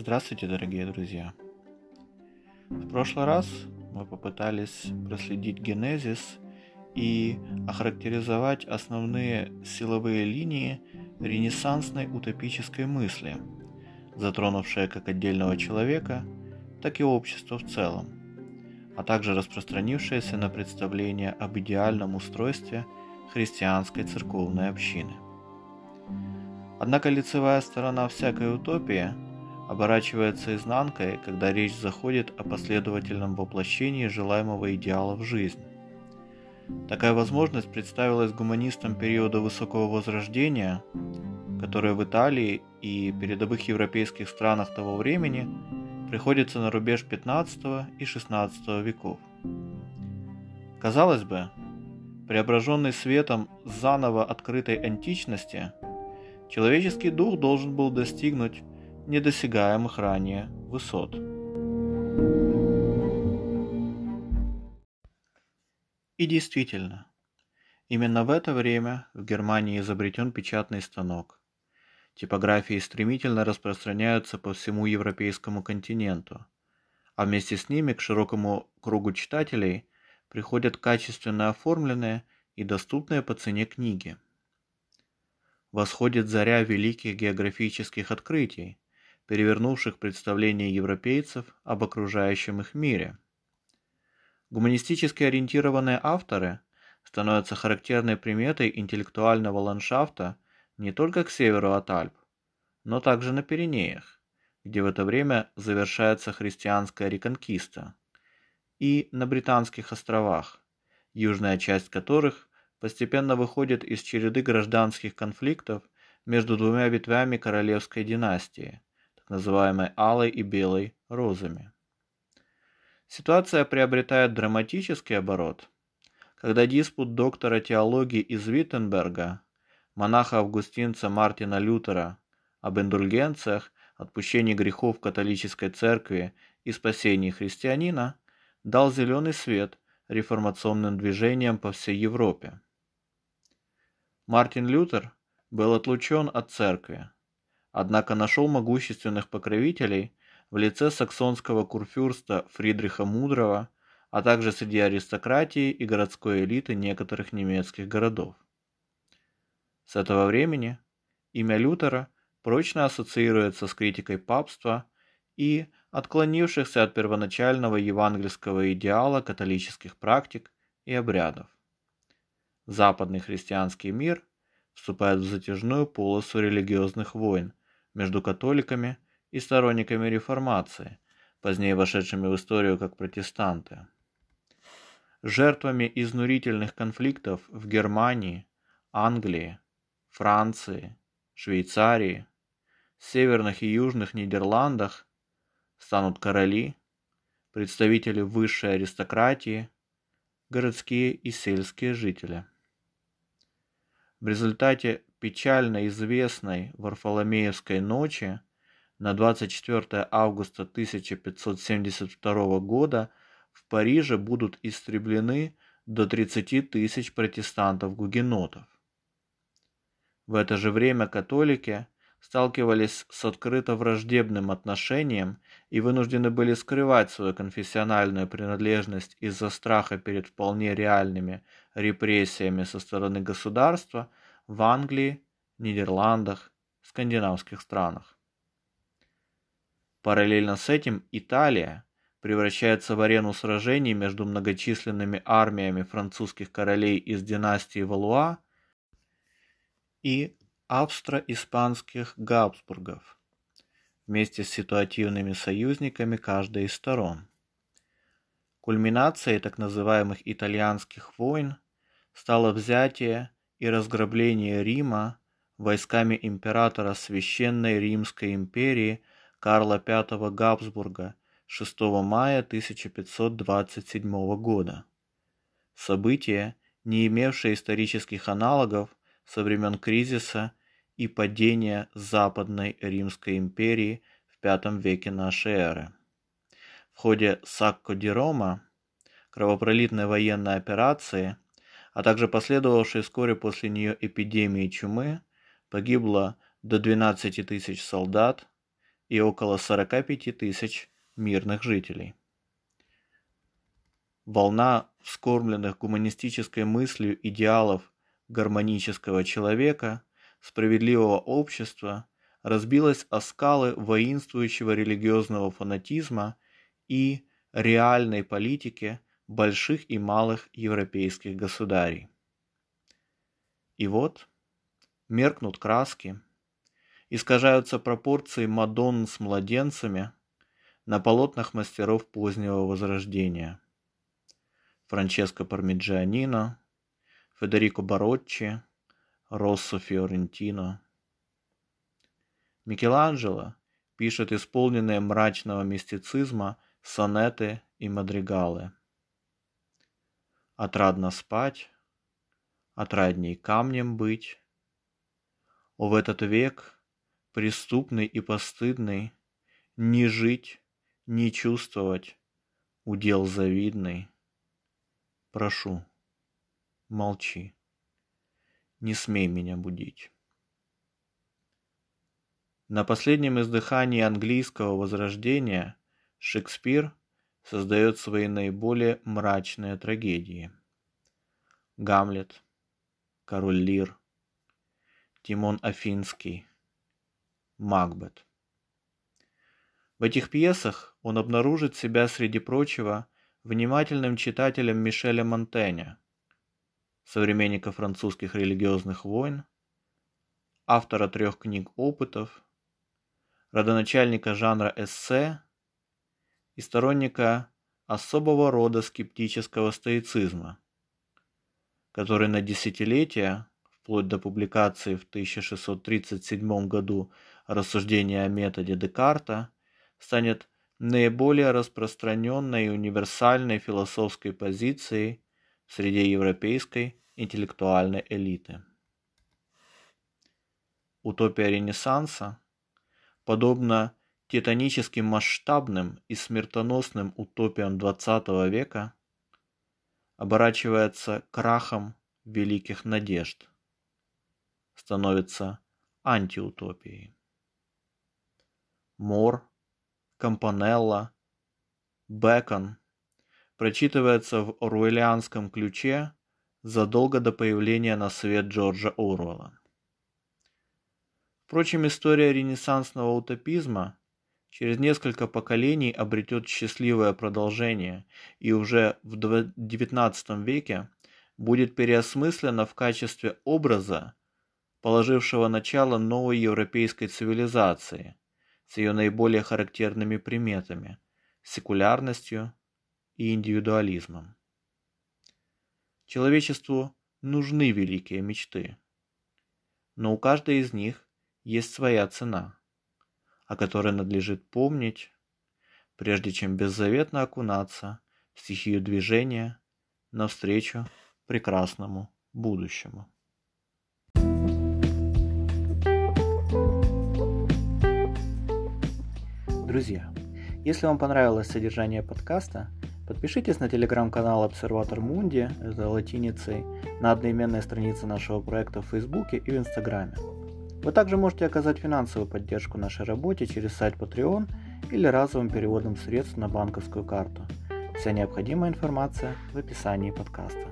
Здравствуйте, дорогие друзья! В прошлый раз мы попытались проследить генезис и охарактеризовать основные силовые линии ренессансной утопической мысли, затронувшие как отдельного человека, так и общество в целом, а также распространившиеся на представление об идеальном устройстве христианской церковной общины. Однако лицевая сторона всякой утопии – оборачивается изнанкой, когда речь заходит о последовательном воплощении желаемого идеала в жизнь. Такая возможность представилась гуманистам периода Высокого Возрождения, которые в Италии и передовых европейских странах того времени приходится на рубеж 15 и 16 веков. Казалось бы, преображенный светом заново открытой античности, человеческий дух должен был достигнуть недосягаемых ранее высот. И действительно, именно в это время в Германии изобретен печатный станок. Типографии стремительно распространяются по всему европейскому континенту, а вместе с ними к широкому кругу читателей приходят качественно оформленные и доступные по цене книги. Восходит заря великих географических открытий, перевернувших представления европейцев об окружающем их мире. Гуманистически ориентированные авторы становятся характерной приметой интеллектуального ландшафта не только к северу от Альп, но также на Пиренеях, где в это время завершается христианская реконкиста, и на Британских островах, южная часть которых постепенно выходит из череды гражданских конфликтов между двумя ветвями королевской династии – называемой алой и белой розами. Ситуация приобретает драматический оборот, когда диспут доктора теологии из Виттенберга, монаха-августинца Мартина Лютера об индульгенциях, отпущении грехов католической церкви и спасении христианина дал зеленый свет реформационным движениям по всей Европе. Мартин Лютер был отлучен от церкви, однако нашел могущественных покровителей в лице саксонского курфюрста Фридриха Мудрого, а также среди аристократии и городской элиты некоторых немецких городов. С этого времени имя Лютера прочно ассоциируется с критикой папства и отклонившихся от первоначального евангельского идеала католических практик и обрядов. Западный христианский мир вступает в затяжную полосу религиозных войн, между католиками и сторонниками реформации, позднее вошедшими в историю как протестанты. Жертвами изнурительных конфликтов в Германии, Англии, Франции, Швейцарии, северных и южных Нидерландах станут короли, представители высшей аристократии, городские и сельские жители. В результате печально известной Варфоломеевской ночи на 24 августа 1572 года в Париже будут истреблены до 30 тысяч протестантов-гугенотов. В это же время католики сталкивались с открыто враждебным отношением и вынуждены были скрывать свою конфессиональную принадлежность из-за страха перед вполне реальными репрессиями со стороны государства – в Англии, Нидерландах, скандинавских странах. Параллельно с этим Италия превращается в арену сражений между многочисленными армиями французских королей из династии Валуа и австро-испанских Габсбургов вместе с ситуативными союзниками каждой из сторон. Кульминацией так называемых итальянских войн стало взятие и разграбление Рима войсками императора Священной Римской империи Карла V Габсбурга 6 мая 1527 года. Событие, не имевшее исторических аналогов со времен кризиса и падения Западной Римской империи в V веке нашей эры. В ходе Сакко ди Рома, кровопролитной военной операции – а также последовавшей вскоре после нее эпидемии чумы, погибло до 12 тысяч солдат, и около 45 тысяч мирных жителей. Волна вскормленных гуманистической мыслью идеалов гармонического человека, справедливого общества разбилась о скалы воинствующего религиозного фанатизма и реальной политики больших и малых европейских государей. И вот меркнут краски, искажаются пропорции Мадонн с младенцами на полотнах мастеров позднего Возрождения – Франческо Пармиджианино, Федерико Бароччи, Россо Фиорентино. Микеланджело пишет исполненные мрачного мистицизма сонеты и мадригалы. Отрадно спать, отрадней камнем быть. О, в этот век, преступный и постыдный, Не жить, не чувствовать, удел завидный. Прошу, молчи. Не смей меня будить. На последнем издыхании английского возрождения Шекспир создает свои наиболее мрачные трагедии. Гамлет, Король Лир, Тимон Афинский, Макбет. В этих пьесах он обнаружит себя среди прочего внимательным читателем Мишеля Монтэня, современника французских религиозных войн, автора трех книг опытов, родоначальника жанра эссе и сторонника особого рода скептического стоицизма, который на десятилетия, вплоть до публикации в 1637 году рассуждения о методе Декарта, станет наиболее распространенной и универсальной философской позицией среди европейской интеллектуальной элиты. Утопия Ренессанса, подобно титаническим масштабным и смертоносным утопиям XX века, оборачивается крахом великих надежд, становится антиутопией. Мор Кампанелла, Бэкон прочитывается в оруэллианском ключе задолго до появления на свет Джорджа Оруэлла. Впрочем, история ренессансного утопизма через несколько поколений обретет счастливое продолжение и уже в XIX веке будет переосмыслена в качестве образа, положившего начало новой европейской цивилизации, с ее наиболее характерными приметами – секулярностью и индивидуализмом. Человечеству нужны великие мечты, но у каждой из них есть своя цена, о которой надлежит помнить, прежде чем беззаветно окунаться в стихию движения навстречу прекрасному будущему. Друзья, если вам понравилось содержание подкаста, подпишитесь на телеграм-канал Обсерватор Мунди, это латиницей, на одноименной странице нашего проекта в Фейсбуке и в Инстаграме. Вы также можете оказать финансовую поддержку нашей работе через сайт Patreon или разовым переводом средств на банковскую карту. Вся необходимая информация в описании подкаста.